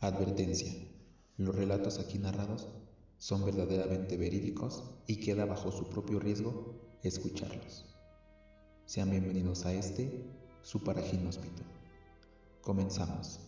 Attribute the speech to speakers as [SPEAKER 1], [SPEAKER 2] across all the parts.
[SPEAKER 1] Advertencia. Los relatos aquí narrados son verdaderamente verídicos y queda bajo su propio riesgo escucharlos. Sean bienvenidos a este, su paraginóspito. Comenzamos.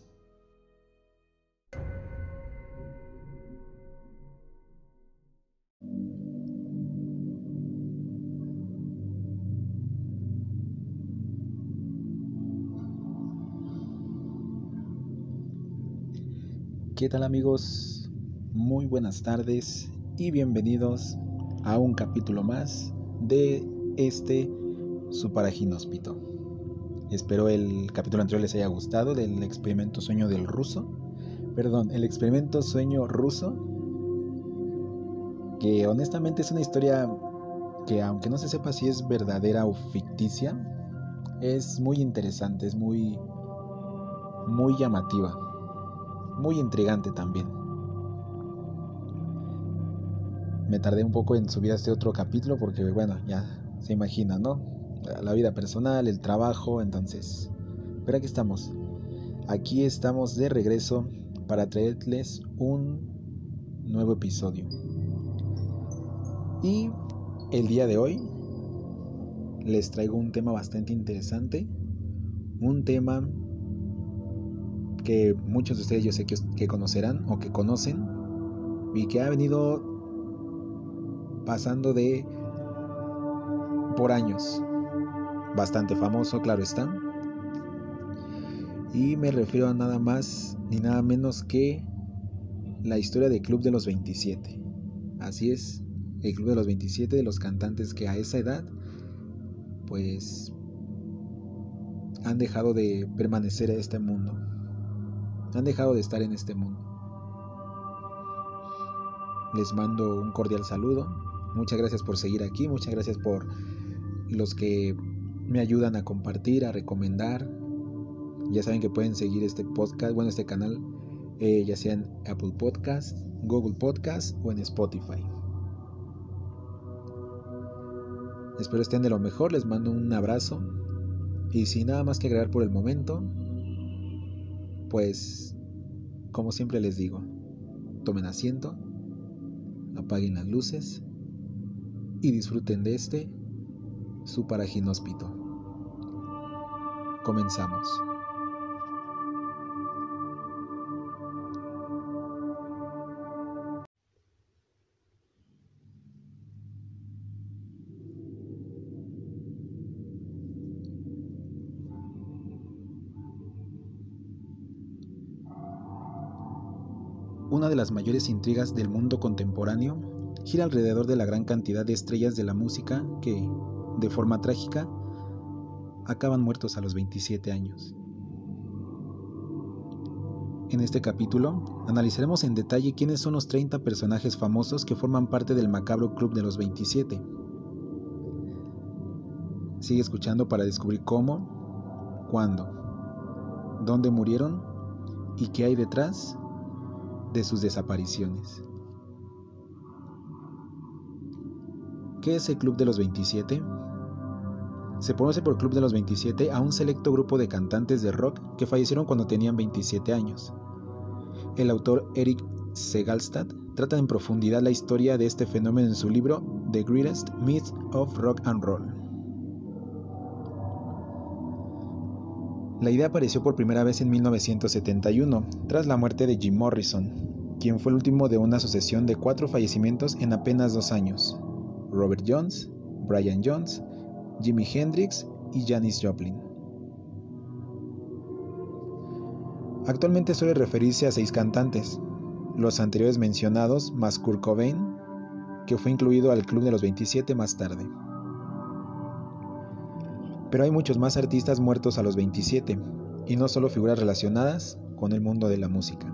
[SPEAKER 2] ¿Qué tal amigos? Muy buenas tardes y bienvenidos a un capítulo más de este su paraginóspito. Espero el capítulo anterior les haya gustado del experimento sueño del ruso. Perdón, el experimento sueño ruso. Que honestamente es una historia que aunque no se sepa si es verdadera o ficticia, es muy interesante, es muy muy llamativa muy intrigante también. Me tardé un poco en subir este otro capítulo porque, bueno, ya se imagina, ¿no? La vida personal, el trabajo, entonces. Pero aquí estamos. Aquí estamos de regreso para traerles un nuevo episodio. Y el día de hoy les traigo un tema bastante interesante. Un tema que muchos de ustedes yo sé que, conocerán o que conocen y que ha venido pasando de por años. Bastante famoso, claro está. Y me refiero a nada más ni nada menos que la historia del Club de los 27. Así es, el Club de los 27 de los cantantes que a esa edad pues han dejado de permanecer en este mundo han dejado de estar en este mundo. Les mando un cordial saludo. Muchas gracias por seguir aquí. Muchas gracias por los que me ayudan a compartir, a recomendar. Ya saben que pueden seguir este podcast, bueno, este canal, eh, ya sea en Apple Podcast, Google Podcast o en Spotify. Espero estén de lo mejor. Les mando un abrazo. Y sin nada más que agregar por el momento, pues, como siempre les digo, tomen asiento, apaguen las luces y disfruten de este, su paraginóspito. Comenzamos. De las mayores intrigas del mundo contemporáneo gira alrededor de la gran cantidad de estrellas de la música que, de forma trágica, acaban muertos a los 27 años. En este capítulo analizaremos en detalle quiénes son los 30 personajes famosos que forman parte del macabro Club de los 27. Sigue escuchando para descubrir cómo, cuándo, dónde murieron y qué hay detrás de sus desapariciones. ¿Qué es el Club de los 27? Se conoce por Club de los 27 a un selecto grupo de cantantes de rock que fallecieron cuando tenían 27 años. El autor Eric Segalstad trata en profundidad la historia de este fenómeno en su libro The Greatest Myth of Rock and Roll. La idea apareció por primera vez en 1971, tras la muerte de Jim Morrison, quien fue el último de una sucesión de cuatro fallecimientos en apenas dos años. Robert Jones, Brian Jones, Jimi Hendrix y Janis Joplin. Actualmente suele referirse a seis cantantes, los anteriores mencionados más Kurt Cobain, que fue incluido al Club de los 27 más tarde pero hay muchos más artistas muertos a los 27, y no solo figuras relacionadas con el mundo de la música.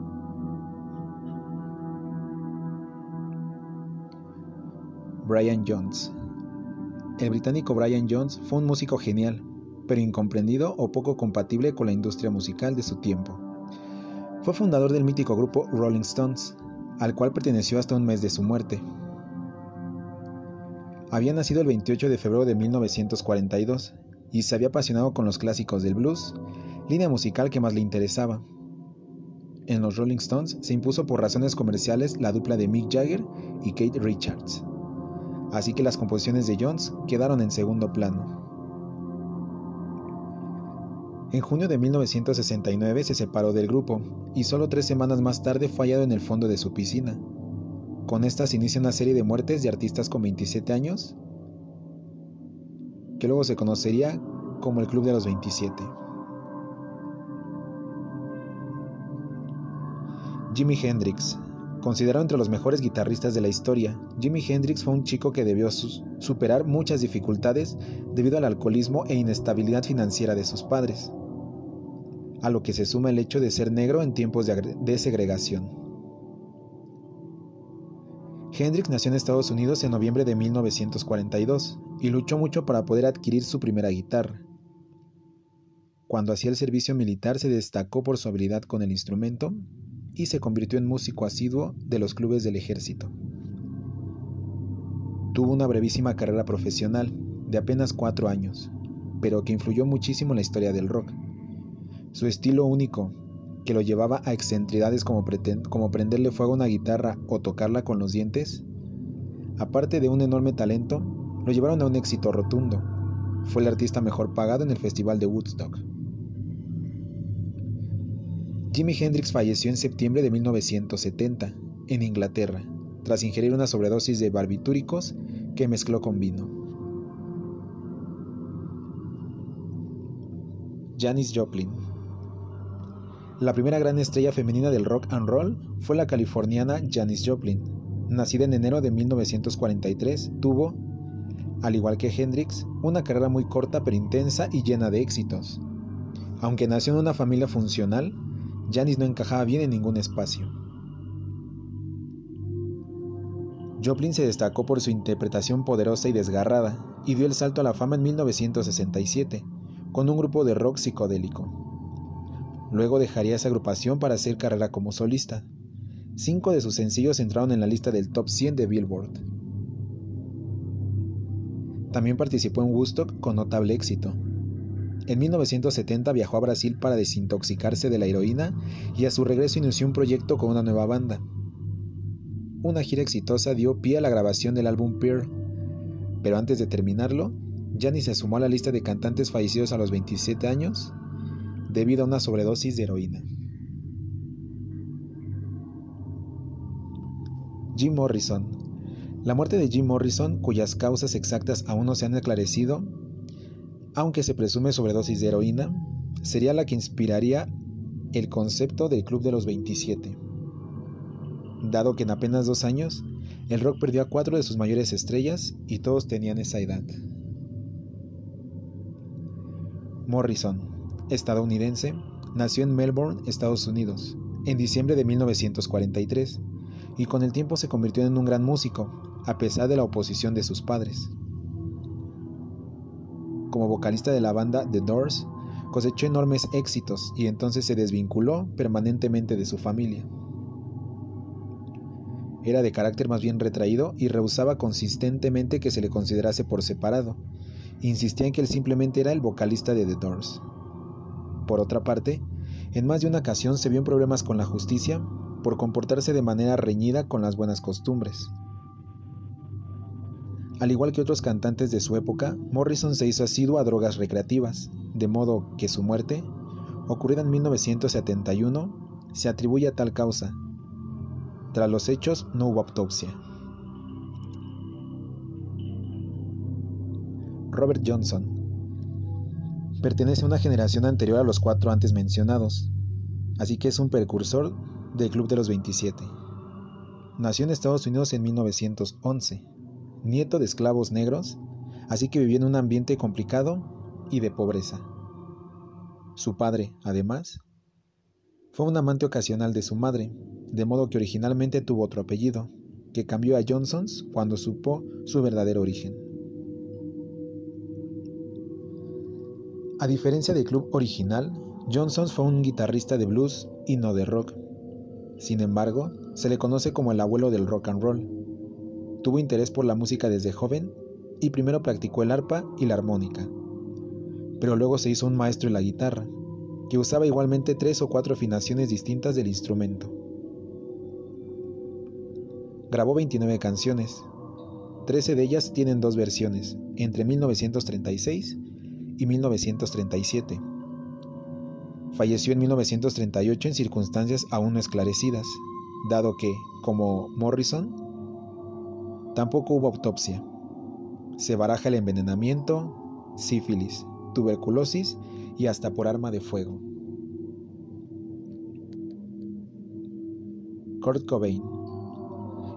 [SPEAKER 2] Brian Jones El británico Brian Jones fue un músico genial, pero incomprendido o poco compatible con la industria musical de su tiempo. Fue fundador del mítico grupo Rolling Stones, al cual perteneció hasta un mes de su muerte. Había nacido el 28 de febrero de 1942 y se había apasionado con los clásicos del blues, línea musical que más le interesaba. en los Rolling Stones se impuso por razones comerciales la dupla de Mick Jagger y Kate Richards, así que las composiciones de Jones quedaron en segundo plano. En junio de 1969 se separó del grupo y solo tres semanas más tarde fue hallado en el fondo de su piscina. Con estas inicia una serie de muertes de artistas con 27 años, que luego se conocería como el Club de los 27. Jimi Hendrix. Considerado entre los mejores guitarristas de la historia, Jimi Hendrix fue un chico que debió superar muchas dificultades debido al alcoholismo e inestabilidad financiera de sus padres, a lo que se suma el hecho de ser negro en tiempos de segregación. Hendrix nació en Estados Unidos en noviembre de 1942 y luchó mucho para poder adquirir su primera guitarra. Cuando hacía el servicio militar se destacó por su habilidad con el instrumento y se convirtió en músico asiduo de los clubes del ejército. Tuvo una brevísima carrera profesional de apenas cuatro años, pero que influyó muchísimo en la historia del rock. Su estilo único, que lo llevaba a excentridades como, como prenderle fuego a una guitarra o tocarla con los dientes, aparte de un enorme talento, lo llevaron a un éxito rotundo. Fue el artista mejor pagado en el Festival de Woodstock. Jimi Hendrix falleció en septiembre de 1970 en Inglaterra, tras ingerir una sobredosis de barbitúricos que mezcló con vino. Janis Joplin La primera gran estrella femenina del rock and roll fue la californiana Janis Joplin. Nacida en enero de 1943, tuvo, al igual que Hendrix, una carrera muy corta pero intensa y llena de éxitos. Aunque nació en una familia funcional, Janis no encajaba bien en ningún espacio. Joplin se destacó por su interpretación poderosa y desgarrada, y dio el salto a la fama en 1967, con un grupo de rock psicodélico. Luego dejaría esa agrupación para hacer carrera como solista. Cinco de sus sencillos entraron en la lista del top 100 de Billboard. También participó en Woodstock con notable éxito, en 1970 viajó a Brasil para desintoxicarse de la heroína y a su regreso inició un proyecto con una nueva banda. Una gira exitosa dio pie a la grabación del álbum Pearl, pero antes de terminarlo, Janis se sumó a la lista de cantantes fallecidos a los 27 años debido a una sobredosis de heroína. Jim Morrison. La muerte de Jim Morrison, cuyas causas exactas aún no se han esclarecido, aunque se presume sobredosis de heroína, sería la que inspiraría el concepto del Club de los 27. Dado que en apenas dos años, el rock perdió a cuatro de sus mayores estrellas y todos tenían esa edad. Morrison, estadounidense, nació en Melbourne, Estados Unidos, en diciembre de 1943, y con el tiempo se convirtió en un gran músico, a pesar de la oposición de sus padres como vocalista de la banda The Doors, cosechó enormes éxitos y entonces se desvinculó permanentemente de su familia. Era de carácter más bien retraído y rehusaba consistentemente que se le considerase por separado. Insistía en que él simplemente era el vocalista de The Doors. Por otra parte, en más de una ocasión se vio en problemas con la justicia por comportarse de manera reñida con las buenas costumbres. Al igual que otros cantantes de su época, Morrison se hizo asiduo a drogas recreativas, de modo que su muerte, ocurrida en 1971, se atribuye a tal causa. Tras los hechos no hubo autopsia. Robert Johnson pertenece a una generación anterior a los cuatro antes mencionados, así que es un precursor del Club de los 27. Nació en Estados Unidos en 1911 nieto de esclavos negros, así que vivía en un ambiente complicado y de pobreza. Su padre, además, fue un amante ocasional de su madre, de modo que originalmente tuvo otro apellido, que cambió a Johnsons cuando supo su verdadero origen. A diferencia del club original, Johnsons fue un guitarrista de blues y no de rock. Sin embargo, se le conoce como el abuelo del rock and roll, Tuvo interés por la música desde joven y primero practicó el arpa y la armónica, pero luego se hizo un maestro en la guitarra. que usaba igualmente tres o cuatro afinaciones distintas del instrumento. Grabó 29 canciones, 13 de ellas tienen dos versiones, entre 1936 y 1937. Falleció en 1938 en circunstancias aún no esclarecidas, dado que, como Morrison, tampoco hubo autopsia. Se baraja el envenenamiento, sífilis, tuberculosis y hasta por arma de fuego. Kurt Cobain.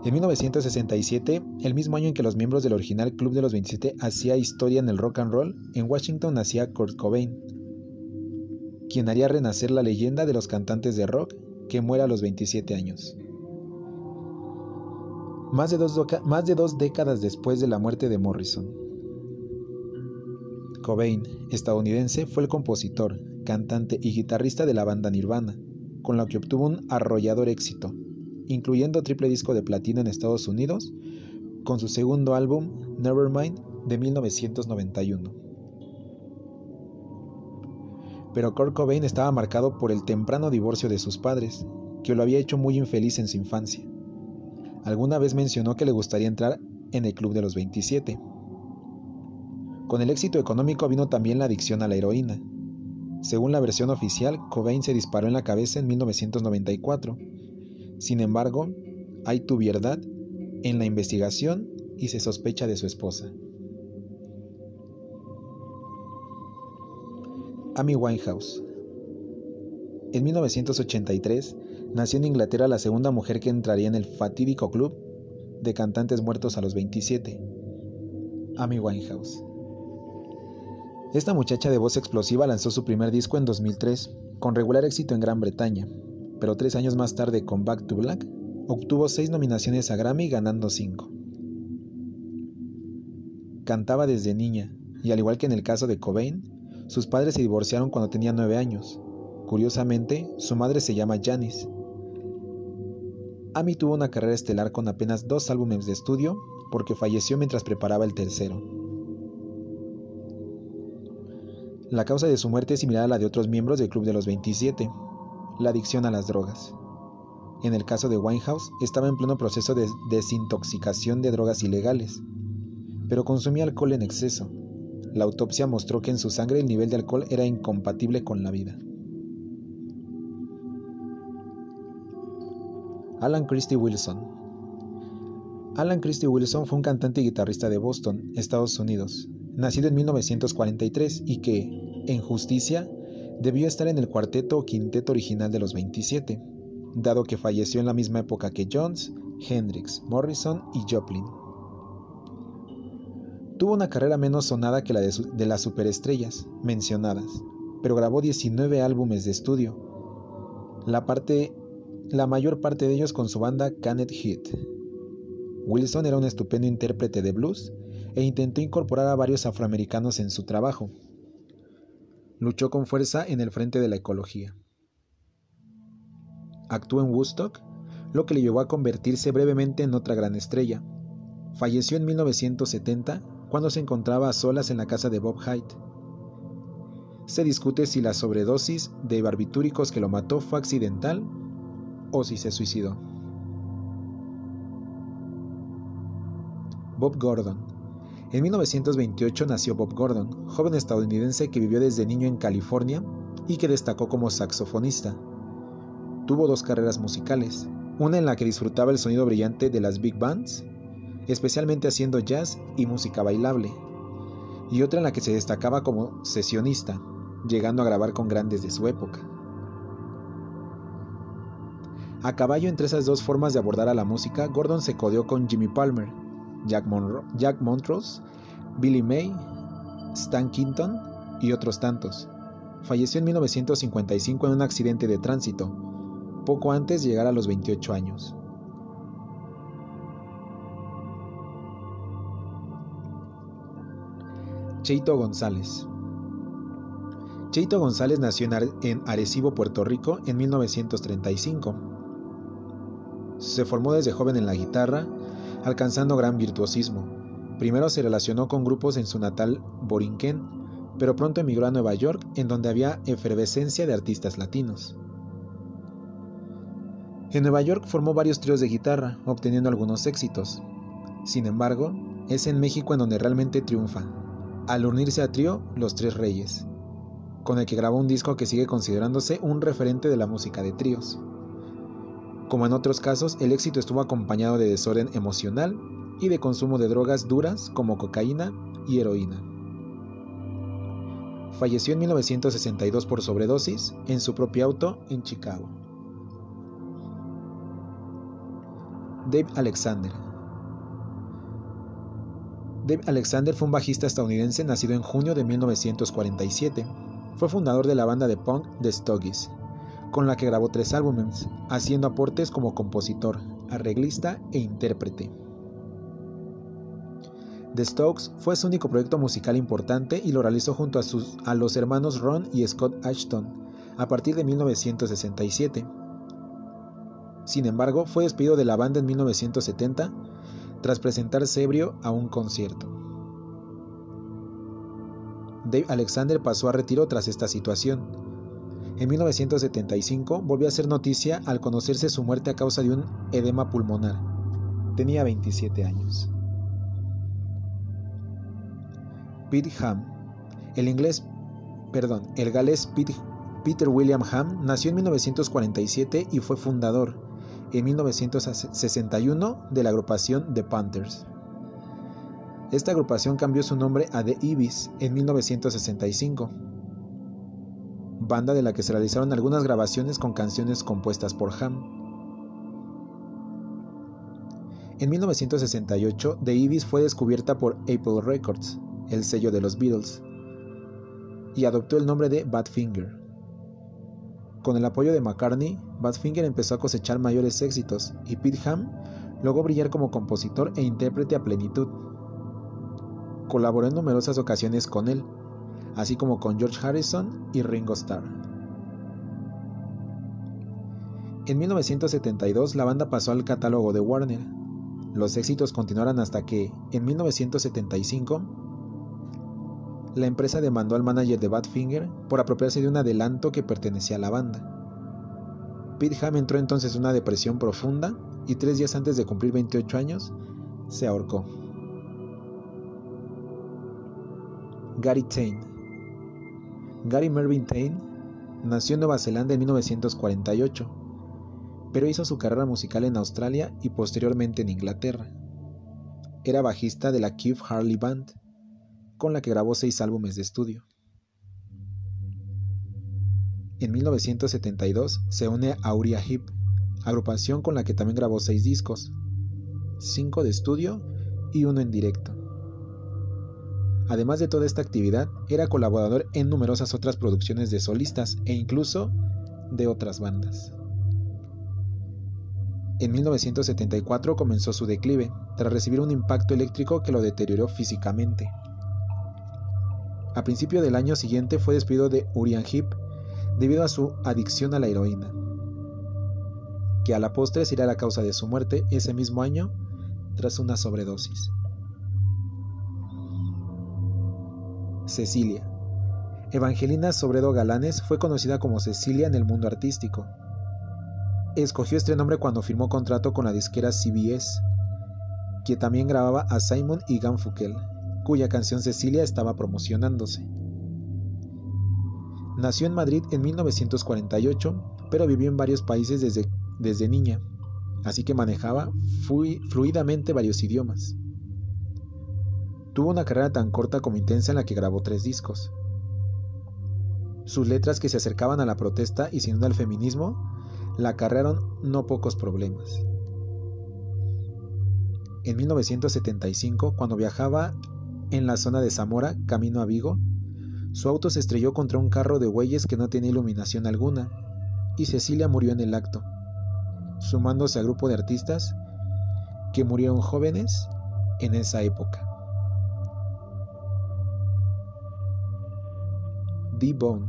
[SPEAKER 2] En 1967, el mismo año en que los miembros del original Club de los 27 hacía historia en el rock and roll, en Washington nacía Kurt Cobain, quien haría renacer la leyenda de los cantantes de rock que muere a los 27 años. Más de, dos más de dos décadas después de la muerte de Morrison. Cobain, estadounidense, fue el compositor, cantante y guitarrista de la banda Nirvana, con la que obtuvo un arrollador éxito, incluyendo triple disco de platino en Estados Unidos, con su segundo álbum, Nevermind, de 1991. Pero Kurt Cobain estaba marcado por el temprano divorcio de sus padres, que lo había hecho muy infeliz en su infancia. Alguna vez mencionó que le gustaría entrar en el Club de los 27. Con el éxito económico vino también la adicción a la heroína. Según la versión oficial, Cobain se disparó en la cabeza en 1994 sin embargo, hay tubierdad en la investigación y se sospecha de su esposa. Amy Winehouse. En 1983 nació en Inglaterra la segunda mujer que entraría en el fatídico club de cantantes muertos a los 27. Amy Winehouse. Esta muchacha de voz explosiva lanzó su primer disco en 2003, con regular éxito en Gran Bretaña, pero tres años más tarde con Back to Black obtuvo seis nominaciones a Grammy ganando cinco. Cantaba desde niña, y al igual que en el caso de Cobain, sus padres se divorciaron cuando tenía nueve años. Curiosamente, su madre se llama Janice. Amy tuvo una carrera estelar con apenas dos álbumes de estudio porque falleció mientras preparaba el tercero. La causa de su muerte es similar a la de otros miembros del Club de los 27, la adicción a las drogas. En el caso de Winehouse, estaba en pleno proceso de desintoxicación de drogas ilegales, pero consumía alcohol en exceso. La autopsia mostró que en su sangre el nivel de alcohol era incompatible con la vida. Alan Christie Wilson Alan Christie Wilson fue un cantante y guitarrista de Boston, Estados Unidos, nacido en 1943 y que, en justicia, debió estar en el cuarteto o quinteto original de los 27, dado que falleció en la misma época que Jones, Hendrix, Morrison y Joplin. Tuvo una carrera menos sonada que la de, las superestrellas mencionadas, pero grabó 19 álbumes de estudio, la, la mayor parte de ellos con su banda Canet Hit. Wilson era un estupendo intérprete de blues e intentó incorporar a varios afroamericanos en su trabajo, Luchó con fuerza en el frente de la ecología. Actuó en Woodstock, lo que le llevó a convertirse brevemente en otra gran estrella. Falleció en 1970 cuando se encontraba a solas en la casa de Bob Hyde. Se discute si la sobredosis de barbitúricos que lo mató fue accidental o si se suicidó. Bob Gordon en 1928 nació Bob Gordon, joven estadounidense que vivió desde niño en California y que destacó como saxofonista. Tuvo dos carreras musicales, una en la que disfrutaba el sonido brillante de las big bands, especialmente haciendo jazz y música bailable, y otra en la que se destacaba como sesionista, llegando a grabar con grandes de su época. A caballo entre esas dos formas de abordar a la música, Gordon se codeó con Jimmy Palmer, Jack, Montrose, Billy May, Stan Kinton y otros tantos. Falleció en 1955 en un accidente de tránsito, poco antes de llegar a los 28 años. Cheito González Cheito González nació en Arecibo, Puerto Rico, en 1935. Se formó desde joven en la guitarra alcanzando gran virtuosismo. Primero se relacionó con grupos en su natal Borinquen, pero pronto emigró a Nueva York, en donde había efervescencia de artistas latinos. En Nueva York formó varios tríos de guitarra, obteniendo algunos éxitos. Sin embargo, es en México en donde realmente triunfa, al unirse a trío Los Tres Reyes, con el que grabó un disco que sigue considerándose un referente de la música de tríos. Como en otros casos, el éxito estuvo acompañado de desorden emocional y de consumo de drogas duras como cocaína y heroína. Falleció en 1962 por sobredosis en su propio auto en Chicago. Dave Alexander Dave Alexander fue un bajista estadounidense nacido en junio de 1947. Fue fundador de la banda de punk The Stoggies, con la que grabó tres álbumes, haciendo aportes como compositor, arreglista e intérprete. The Stokes fue su único proyecto musical importante y lo realizó junto a, sus, a los hermanos Ron y Scott Ashton a partir de 1967. Sin embargo, fue despedido de la banda en 1970 tras presentarse ebrio a un concierto. Dave Alexander pasó a retiro tras esta situación. En 1975 volvió a ser noticia al conocerse su muerte a causa de un edema pulmonar. Tenía 27 años. Pete Ham. El inglés, perdón, el galés Peter William Ham nació en 1947 y fue fundador en 1961 de la agrupación The Panthers. Esta agrupación cambió su nombre a The Ibis en 1965, banda de la que se realizaron algunas grabaciones con canciones compuestas por Ham. En 1968, The Ibis fue descubierta por Apple Records, el sello de los Beatles, y adoptó el nombre de Badfinger. Con el apoyo de McCartney, Badfinger empezó a cosechar mayores éxitos y Pete Ham logró brillar como compositor e intérprete a plenitud. Colaboró en numerosas ocasiones con él, así como con George Harrison y Ringo Starr. En 1972 la banda pasó al catálogo de Warner. Los éxitos continuaron hasta que, en 1975, la empresa demandó al manager de Badfinger por apropiarse de un adelanto que pertenecía a la banda. Pete Ham entró entonces en una depresión profunda y tres días antes de cumplir 28 años se ahorcó. Gary Tain Gary Mervyn Tain nació en Nueva Zelanda en 1948, pero hizo su carrera musical en Australia y posteriormente en Inglaterra. Era bajista de la Keith Harley Band con la que grabó seis álbumes de estudio. En 1972 se une a Uriah Heep, agrupación con la que también grabó seis discos, cinco de estudio y uno en directo. Además de toda esta actividad, era colaborador en numerosas otras producciones de solistas e incluso de otras bandas. En 1974 comenzó su declive, tras recibir un impacto eléctrico que lo deterioró físicamente. A principio del año siguiente fue despedido de Urian Heep debido a su adicción a la heroína, que a la postre sería la causa de su muerte ese mismo año tras una sobredosis. Cecilia. Evangelina Sobredo Galanes fue conocida como Cecilia en el mundo artístico. Escogió este nombre cuando firmó contrato con la disquera CBS, que también grababa a Simon y Ganfukel cuya canción Cecilia estaba promocionándose. Nació en Madrid en 1948, pero vivió en varios países desde, desde niña, así que manejaba fluidamente varios idiomas. Tuvo una carrera tan corta como intensa en la que grabó tres discos. Sus letras que se acercaban a la protesta y sin duda al feminismo la acarrearon no pocos problemas. En 1975, cuando viajaba en la zona de Zamora, camino a Vigo, su auto se estrelló contra un carro de bueyes que no tenía iluminación alguna, y Cecilia murió en el acto, sumándose al grupo de artistas que murieron jóvenes en esa época. D-Bone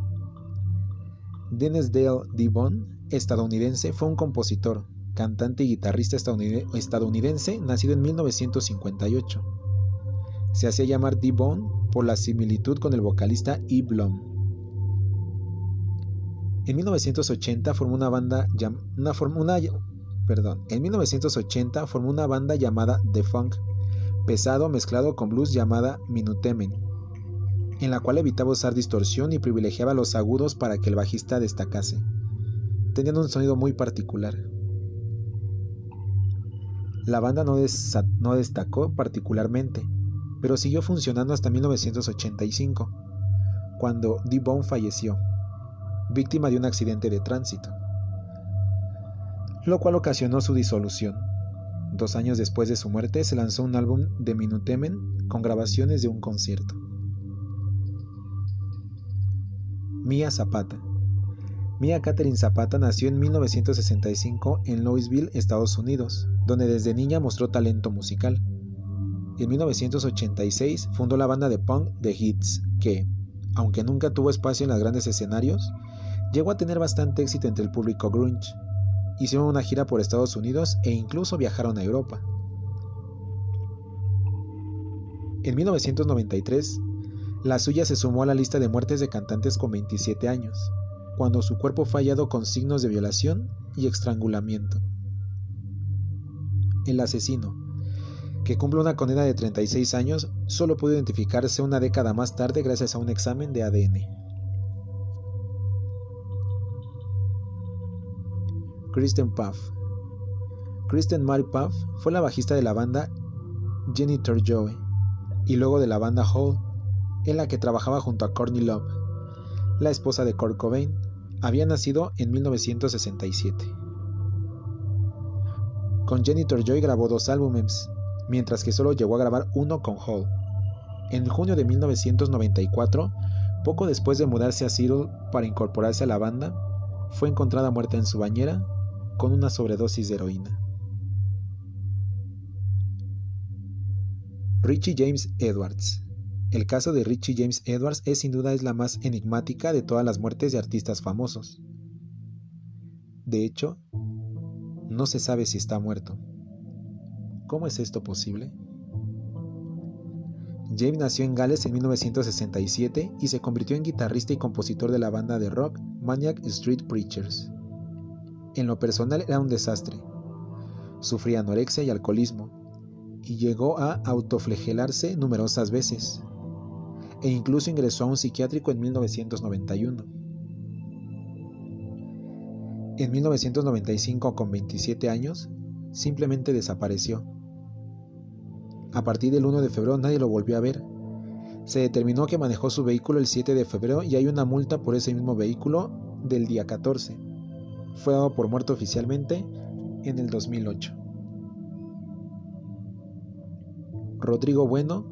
[SPEAKER 2] Dennis Dale D-Bone, estadounidense, fue un compositor, cantante y guitarrista estadounidense nacido en 1958 se hacía llamar D-Bone por la similitud con el vocalista E. Blom. En 1980 formó una banda, una, una, perdón, en 1980 formó una banda llamada The Funk, pesado mezclado con blues llamada Minutemen, en la cual evitaba usar distorsión y privilegiaba los agudos para que el bajista destacase. Tenían un sonido muy particular. La banda no, no destacó particularmente, pero siguió funcionando hasta 1985, cuando D-Bone falleció, víctima de un accidente de tránsito, lo cual ocasionó su disolución. Dos años después de su muerte se lanzó un álbum de Minutemen con grabaciones de un concierto. Mia Zapata. Mia Catherine Zapata nació en 1965 en Louisville, Estados Unidos, donde desde niña mostró talento musical. En 1986 fundó la banda de punk The Hits, que, aunque nunca tuvo espacio en los grandes escenarios, llegó a tener bastante éxito entre el público grunge. Hicieron una gira por Estados Unidos e incluso viajaron a Europa. En 1993, la suya se sumó a la lista de muertes de cantantes con 27 años, cuando su cuerpo fue hallado con signos de violación y estrangulamiento. El asesino, que cumple una condena de 36 años, solo pudo identificarse una década más tarde gracias a un examen de ADN. Kristen Puff Kristen Mary Puff fue la bajista de la banda Janitor Joe y luego de la banda Hall, en la que trabajaba junto a Courtney Love, la esposa de Kurt Cobain. Había nacido en 1967. Con Janitor Joy grabó dos álbumes, mientras que solo llegó a grabar uno con Hall. En junio de 1994, poco después de mudarse a Seattle para incorporarse a la banda, fue encontrada muerta en su bañera con una sobredosis de heroína. Richie James Edwards. El caso de Richie James Edwards es sin duda la más enigmática de todas las muertes de artistas famosos. De hecho, no se sabe si está muerto. ¿Cómo es esto posible? James nació en Gales en 1967 y se convirtió en guitarrista y compositor de la banda de rock Maniac Street Preachers. En lo personal era un desastre. Sufría anorexia y alcoholismo, y llegó a autoflegelarse numerosas veces, e incluso ingresó a un psiquiátrico en 1991. En 1995, con 27 años, simplemente desapareció. A partir del 1 de febrero nadie lo volvió a ver. Se determinó que manejó su vehículo el 7 de febrero y hay una multa por ese mismo vehículo del día 14 fue dado por muerto oficialmente en el 2008. Rodrigo Bueno,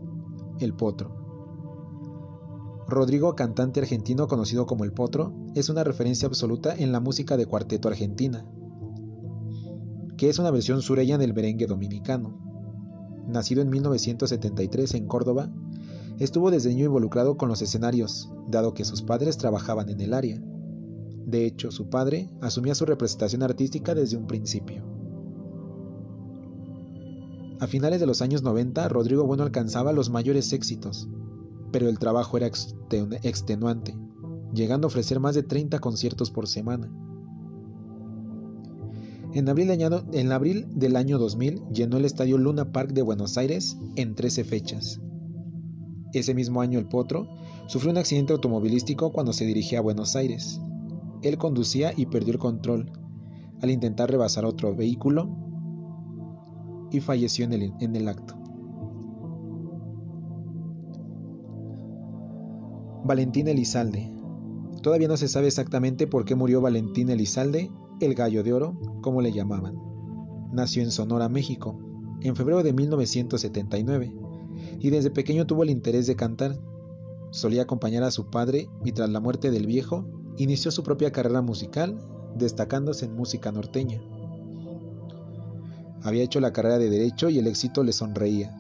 [SPEAKER 2] El Potro. Rodrigo, cantante argentino conocido como El Potro, es una referencia absoluta en la música de cuarteto argentina, que es una versión sureña del merengue dominicano. Nacido en 1973 en Córdoba, estuvo desde niño involucrado con los escenarios, dado que sus padres trabajaban en el área. De hecho, su padre asumía su representación artística desde un principio. A finales de los años 90, Rodrigo Bueno alcanzaba los mayores éxitos, pero el trabajo era extenuante, llegando a ofrecer más de 30 conciertos por semana. En abril, en abril, del año 2000 llenó el estadio Luna Park de Buenos Aires en 13 fechas. Ese mismo año el Potro sufrió un accidente automovilístico cuando se dirigía a Buenos Aires. Él conducía y perdió el control al intentar rebasar otro vehículo y falleció en el, en el acto. Valentín Elizalde. Todavía no se sabe exactamente por qué murió Valentín Elizalde, el gallo de oro, como le llamaban. Nació en Sonora, México, en febrero de 1979, y desde pequeño tuvo el interés de cantar. Solía acompañar a su padre y tras la muerte del viejo inició su propia carrera musical, destacándose en música norteña. Había hecho la carrera de derecho y el éxito le sonreía.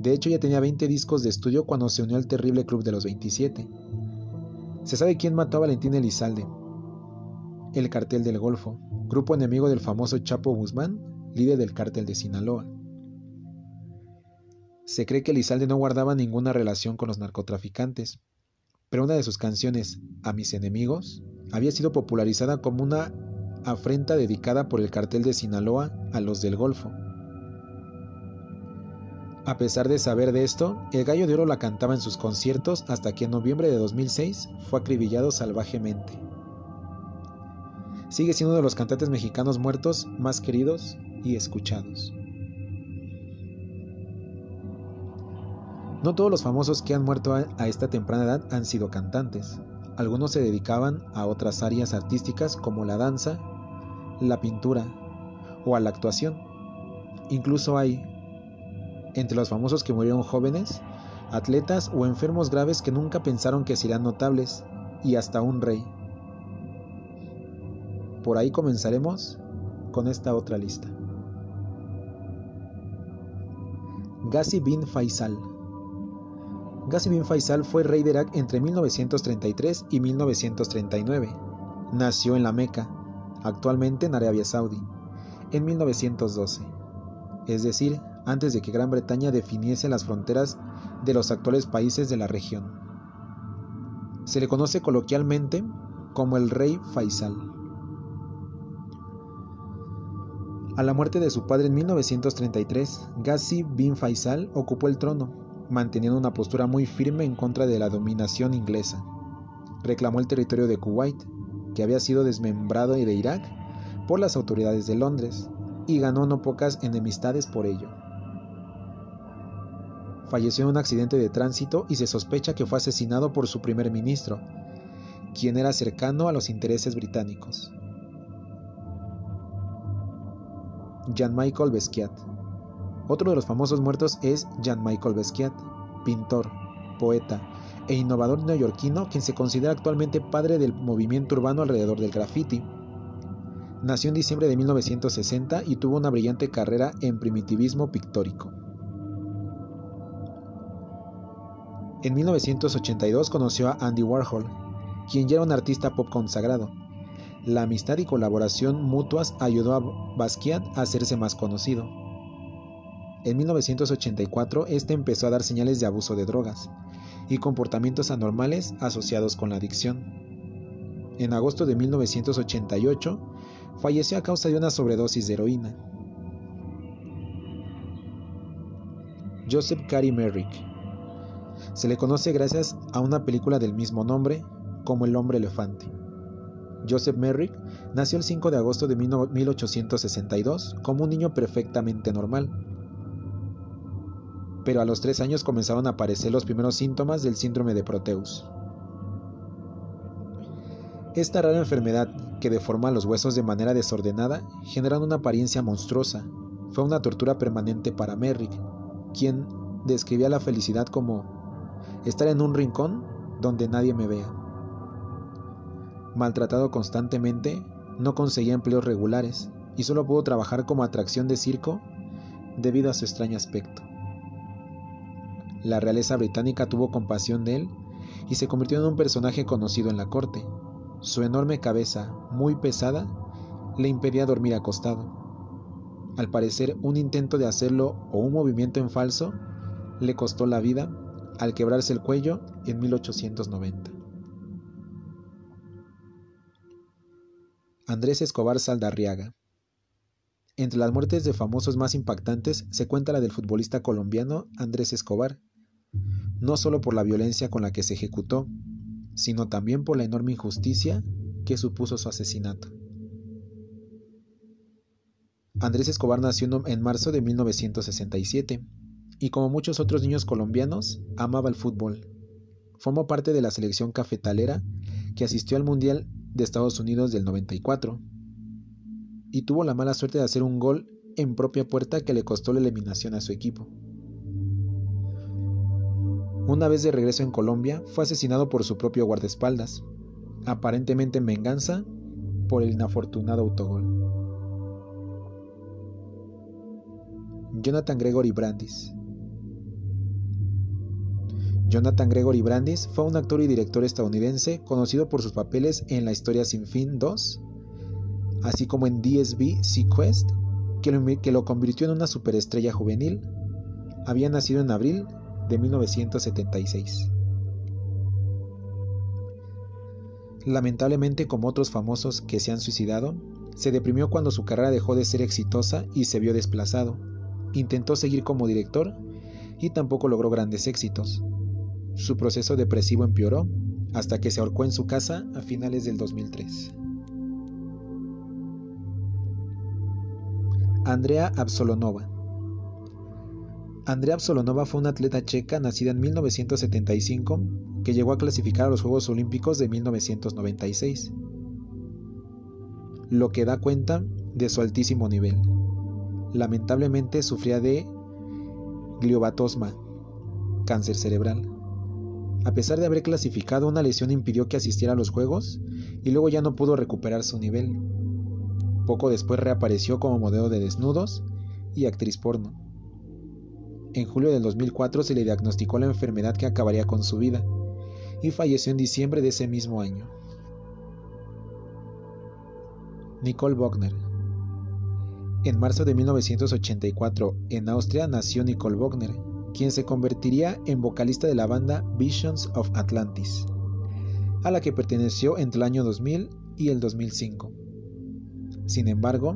[SPEAKER 2] De hecho, ya tenía 20 discos de estudio cuando se unió al terrible Club de los 27. Se sabe quién mató a Valentín Elizalde. El Cartel del Golfo, grupo enemigo del famoso Chapo Guzmán, líder del cártel de Sinaloa. Se cree que Lizalde no guardaba ninguna relación con los narcotraficantes, pero una de sus canciones, A mis enemigos, había sido popularizada como una afrenta dedicada por el cartel de Sinaloa a los del Golfo. A pesar de saber de esto, el Gallo de Oro la cantaba en sus conciertos hasta que en noviembre de 2006 fue acribillado salvajemente. Sigue siendo uno de los cantantes mexicanos muertos más queridos y escuchados. No todos los famosos que han muerto a esta temprana edad han sido cantantes. Algunos se dedicaban a otras áreas artísticas como la danza, la pintura o a la actuación. Incluso hay entre los famosos que murieron jóvenes, atletas o enfermos graves que nunca pensaron que serían notables, y hasta un rey. Por ahí comenzaremos con esta otra lista. Ghazi bin Faisal. Ghazi bin Faisal fue rey de Irak entre 1933 y 1939. Nació en la Meca, actualmente en Arabia Saudí, en 1912, es decir, antes de que Gran Bretaña definiese las fronteras de los actuales países de la región. Se le conoce coloquialmente como el rey Faisal. A la muerte de su padre en 1933, Ghazi bin Faisal ocupó el trono, manteniendo una postura muy firme en contra de la dominación inglesa. Reclamó el territorio de Kuwait, que había sido desmembrado de Irak por las autoridades de Londres, y ganó no pocas enemistades por ello falleció en un accidente de tránsito y se sospecha que fue asesinado por su primer ministro, quien era cercano a los intereses británicos. Jean-Michel Basquiat. Otro de los famosos muertos es Jean-Michel Basquiat, pintor, poeta e innovador neoyorquino quien se considera actualmente padre del movimiento urbano alrededor del graffiti. Nació en diciembre de 1960 y tuvo una brillante carrera en primitivismo pictórico. En 1982 conoció a Andy Warhol, quien ya era un artista pop consagrado. La amistad y colaboración mutuas ayudó a Basquiat a hacerse más conocido. En 1984, este empezó a dar señales de abuso de drogas y comportamientos anormales asociados con la adicción. En agosto de 1988, falleció a causa de una sobredosis de heroína. Joseph Cary Merrick se le conoce gracias a una película del mismo nombre como El hombre elefante. Joseph Merrick nació el 5 de agosto de 1862 como un niño perfectamente normal. Pero a los tres años comenzaron a aparecer los primeros síntomas del síndrome de Proteus. Esta rara enfermedad, que deforma los huesos de manera desordenada, genera una apariencia monstruosa. Fue una tortura permanente para Merrick, quien describía la felicidad como estar en un rincón donde nadie me vea. Maltratado constantemente, no conseguía empleos regulares y solo pudo trabajar como atracción de circo debido a su extraño aspecto. La realeza británica tuvo compasión de él y se convirtió en un personaje conocido en la corte. Su enorme cabeza, muy pesada, le impedía dormir acostado. Al parecer, un intento de hacerlo o un movimiento en falso le costó la vida al quebrarse el cuello en 1890. Andrés Escobar Saldarriaga. Entre las muertes de famosos más impactantes se cuenta la del futbolista colombiano Andrés Escobar, no solo por la violencia con la que se ejecutó, sino también por la enorme injusticia que supuso su asesinato. Andrés Escobar nació en marzo de 1967 y como muchos otros niños colombianos, amaba el fútbol. Formó parte de la selección cafetalera que asistió al Mundial de Estados Unidos del 94 y tuvo la mala suerte de hacer un gol en propia puerta que le costó la eliminación a su equipo. Una vez de regreso en Colombia, fue asesinado por su propio guardaespaldas, aparentemente en venganza por el inafortunado autogol. Jonathan Gregory Brandis Jonathan Gregory Brandis fue un actor y director estadounidense conocido por sus papeles en La historia sin fin 2, así como en DSB Sequest, que lo, que lo convirtió en una superestrella juvenil, había nacido en abril de 1976. Lamentablemente, como otros famosos que se han suicidado, se deprimió cuando su carrera dejó de ser exitosa y se vio desplazado. Intentó seguir como director y tampoco logró grandes éxitos. Su proceso depresivo empeoró hasta que se ahorcó en su casa a finales del 2003. Andrea Absolonova Andrea Absolonova fue una atleta checa nacida en 1975 que llegó a clasificar a los Juegos Olímpicos de 1996, lo que da cuenta de su altísimo nivel. Lamentablemente sufría de gliobatosma, cáncer cerebral. A pesar de haber clasificado, una lesión impidió que asistiera a los Juegos y luego ya no pudo recuperar su nivel. Poco después reapareció como modelo de desnudos y actriz porno. En julio del 2004 se le diagnosticó la enfermedad que acabaría con su vida y falleció en diciembre de ese mismo año. Nicole Wagner En marzo de 1984, en Austria, nació Nicole Wagner, quien se convertiría en vocalista de la banda Visions of Atlantis, a la que perteneció entre el año 2000 y el 2005. Sin embargo,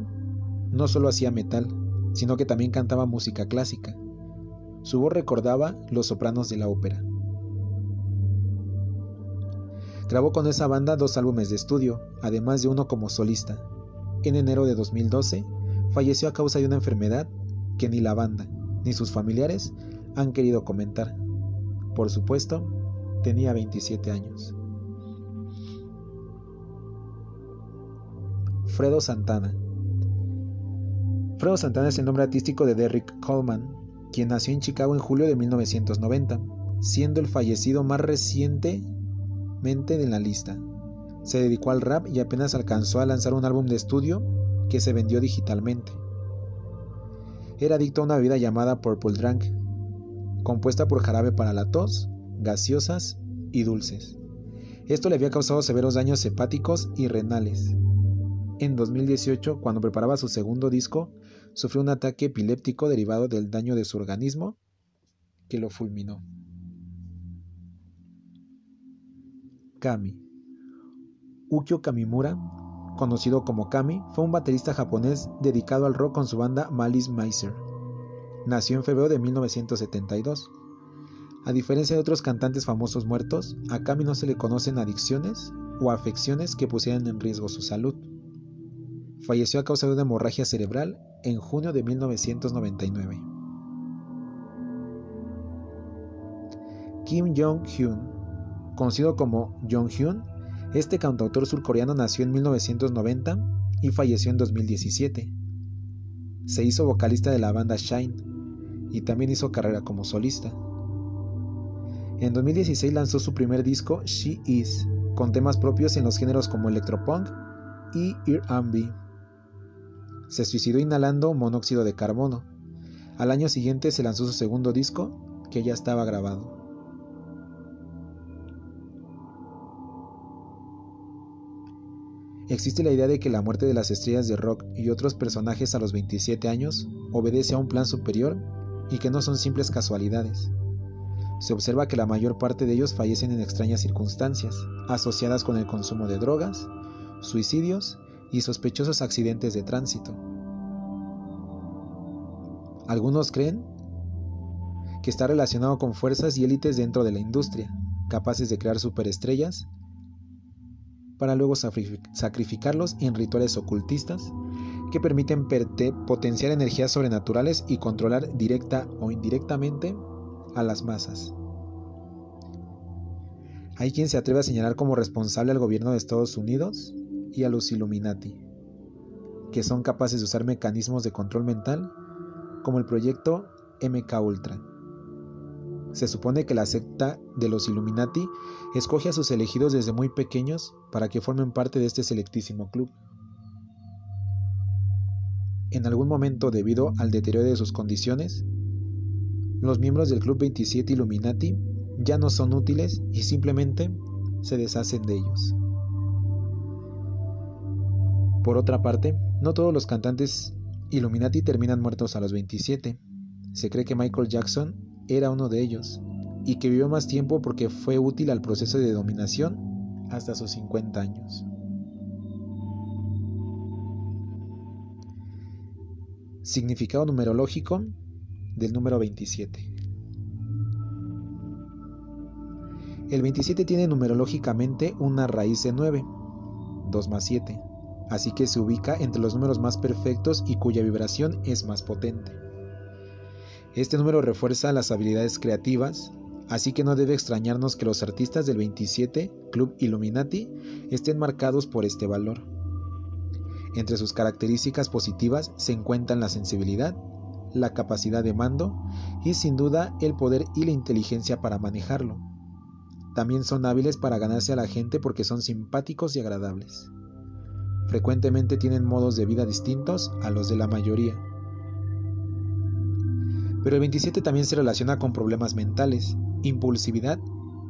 [SPEAKER 2] no solo hacía metal, sino que también cantaba música clásica. Su voz recordaba los sopranos de la ópera. Grabó con esa banda dos álbumes de estudio, además de uno como solista. En enero de 2012, falleció a causa de una enfermedad que ni la banda ni sus familiares han querido comentar. Por supuesto, tenía 27 años. Fredo Santana Fredo Santana es el nombre artístico de Derrick Coleman, quien nació en Chicago en julio de 1990, siendo el fallecido más reciente en la lista. Se dedicó al rap y apenas alcanzó a lanzar un álbum de estudio que se vendió digitalmente. Era adicto a una bebida llamada Purple Drunk, compuesta por jarabe para la tos, gaseosas y dulces. Esto le había causado severos daños hepáticos y renales. En 2018, cuando preparaba su segundo disco, sufrió un ataque epiléptico derivado del daño de su organismo que lo fulminó. Kami. Ukyo Kamimura, conocido como Kami, fue un baterista japonés dedicado al rock con su banda Malice Miser. Nació en febrero de 1972. A diferencia de otros cantantes famosos muertos, a Kami no se le conocen adicciones o afecciones que pusieran en riesgo su salud. Falleció a causa de una hemorragia cerebral en junio de 1999. Kim Jong-hyun Conocido como Jong-hyun, este cantautor surcoreano nació en 1990 y falleció en 2017. Se hizo vocalista de la banda Shine y también hizo carrera como solista. En 2016 lanzó su primer disco She Is, con temas propios en los géneros como electropunk y R&B. Se suicidó inhalando monóxido de carbono. Al año siguiente se lanzó su segundo disco, que ya estaba grabado. Existe la idea de que la muerte de las estrellas de rock y otros personajes a los 27 años obedece a un plan superior y que no son simples casualidades. Se observa que la mayor parte de ellos fallecen en extrañas circunstancias, asociadas con el consumo de drogas, suicidios y sospechosos accidentes de tránsito. Algunos creen que está relacionado con fuerzas y élites dentro de la industria, capaces de crear superestrellas para luego sacrificarlos en rituales ocultistas que permiten potenciar energías sobrenaturales y controlar directa o indirectamente a las masas. Hay quien se atreve a señalar como responsable al gobierno de Estados Unidos y a los Illuminati, que son capaces de usar mecanismos de control mental como el proyecto MK Ultra se supone que la secta de los Illuminati escoge a sus elegidos desde muy pequeños para que formen parte de este selectísimo club. En algún momento, debido al deterioro de sus condiciones, los miembros del Club 27 Illuminati ya no son útiles y simplemente se deshacen de ellos. Por otra parte, no todos los cantantes Illuminati terminan muertos a los 27. Se cree que Michael Jackson era uno de ellos y que vivió más tiempo porque fue útil al proceso de dominación hasta sus 50 años. Significado numerológico del número 27. El 27 tiene numerológicamente una raíz de 9, 2 más 7, así que se ubica entre los números más perfectos y cuya vibración es más potente. Este número refuerza las habilidades creativas, así que no debe extrañarnos que los artistas del 27, Club Illuminati, estén marcados por este valor. Entre sus características positivas se encuentran la sensibilidad, la capacidad de mando y sin duda el poder y la inteligencia para manejarlo. También son hábiles para ganarse a la gente porque son simpáticos y agradables. Frecuentemente tienen modos de vida distintos a los de la mayoría. Pero el 27 también se relaciona con problemas mentales, impulsividad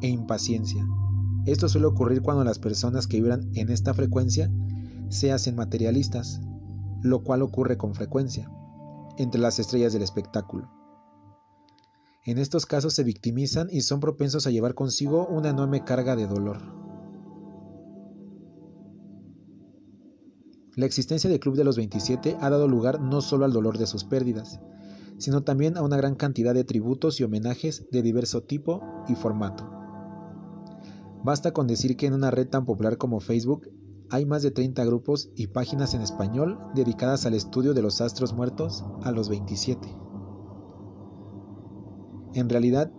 [SPEAKER 2] e impaciencia. Esto suele ocurrir cuando las personas que vibran en esta frecuencia se hacen materialistas, lo cual ocurre con frecuencia entre las estrellas del espectáculo. En estos casos se victimizan y son propensos a llevar consigo una enorme carga de dolor. La existencia del Club de los 27 ha dado lugar no solo al dolor de sus pérdidas, sino también a una gran cantidad de tributos y homenajes de diverso tipo y formato. Basta con decir que en una red tan popular como Facebook hay más de 30 grupos y páginas en español dedicadas al estudio de los astros muertos a los 27. En realidad,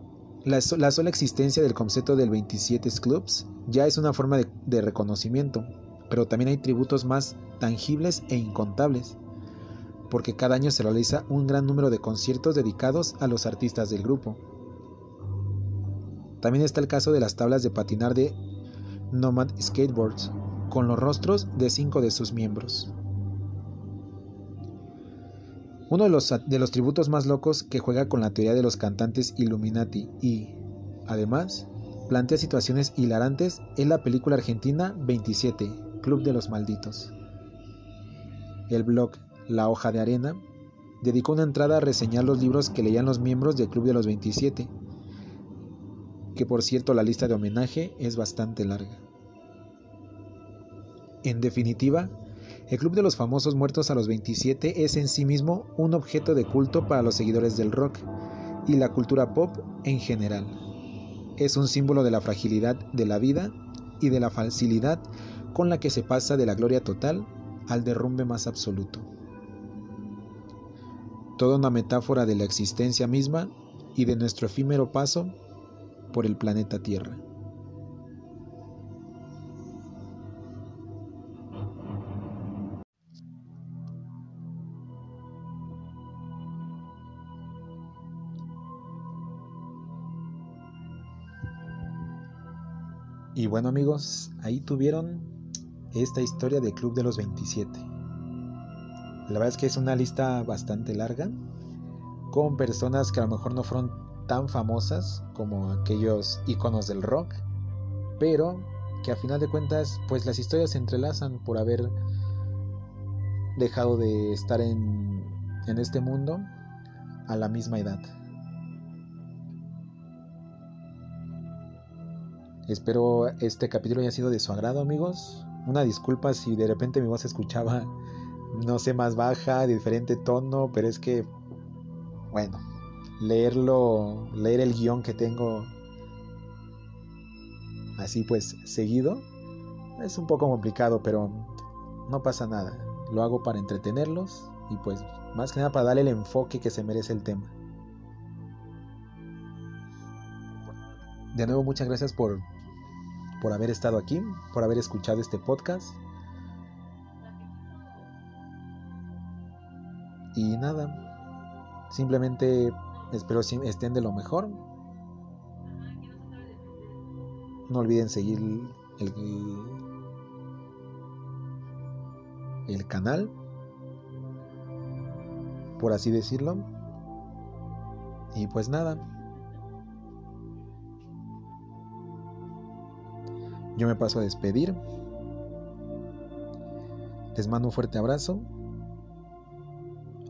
[SPEAKER 2] la, sola existencia del concepto del 27 Clubs ya es una forma de, reconocimiento, pero también hay tributos más tangibles e incontables, porque cada año se realiza un gran número de conciertos dedicados a los artistas del grupo. También está el caso de las tablas de patinar de Nomad Skateboards, con los rostros de cinco de sus miembros. Uno de los, de los tributos más locos que juega con la teoría de los cantantes Illuminati y, además, plantea situaciones hilarantes es la película argentina 27, Club de los Malditos. El blog La Hoja de Arena dedicó una entrada a reseñar los libros que leían los miembros del Club de los 27, que por cierto la lista de homenaje es bastante larga. En definitiva, el Club de los Famosos Muertos a los 27 es en sí mismo un objeto de culto para los seguidores del rock y la cultura pop en general. Es un símbolo de la fragilidad de la vida y de la facilidad con la que se pasa de la gloria total al derrumbe más absoluto. Toda una metáfora de la existencia misma y de nuestro efímero paso por el planeta Tierra. Y bueno amigos, ahí tuvieron esta historia de Club de los 27. La verdad es que es una lista bastante larga, con personas que a lo mejor no fueron tan famosas como aquellos iconos del rock, pero que a final de cuentas pues las historias se entrelazan por haber dejado de estar en, en este mundo a la misma edad. Espero este capítulo haya sido de su agrado, amigos. Una disculpa si de repente mi voz escuchaba, no sé, más baja, de diferente tono, pero es que, bueno, leerlo, leer el guion que tengo así pues seguido, es un poco complicado, pero no pasa nada. Lo hago para entretenerlos y pues más que nada para darle el enfoque que se merece el tema. De nuevo, muchas gracias por, por haber estado aquí, por haber escuchado este podcast. Y nada, simplemente espero estén de lo mejor. No olviden seguir el, el canal, por así decirlo. Y pues nada. Yo me paso a despedir. Les mando un fuerte abrazo.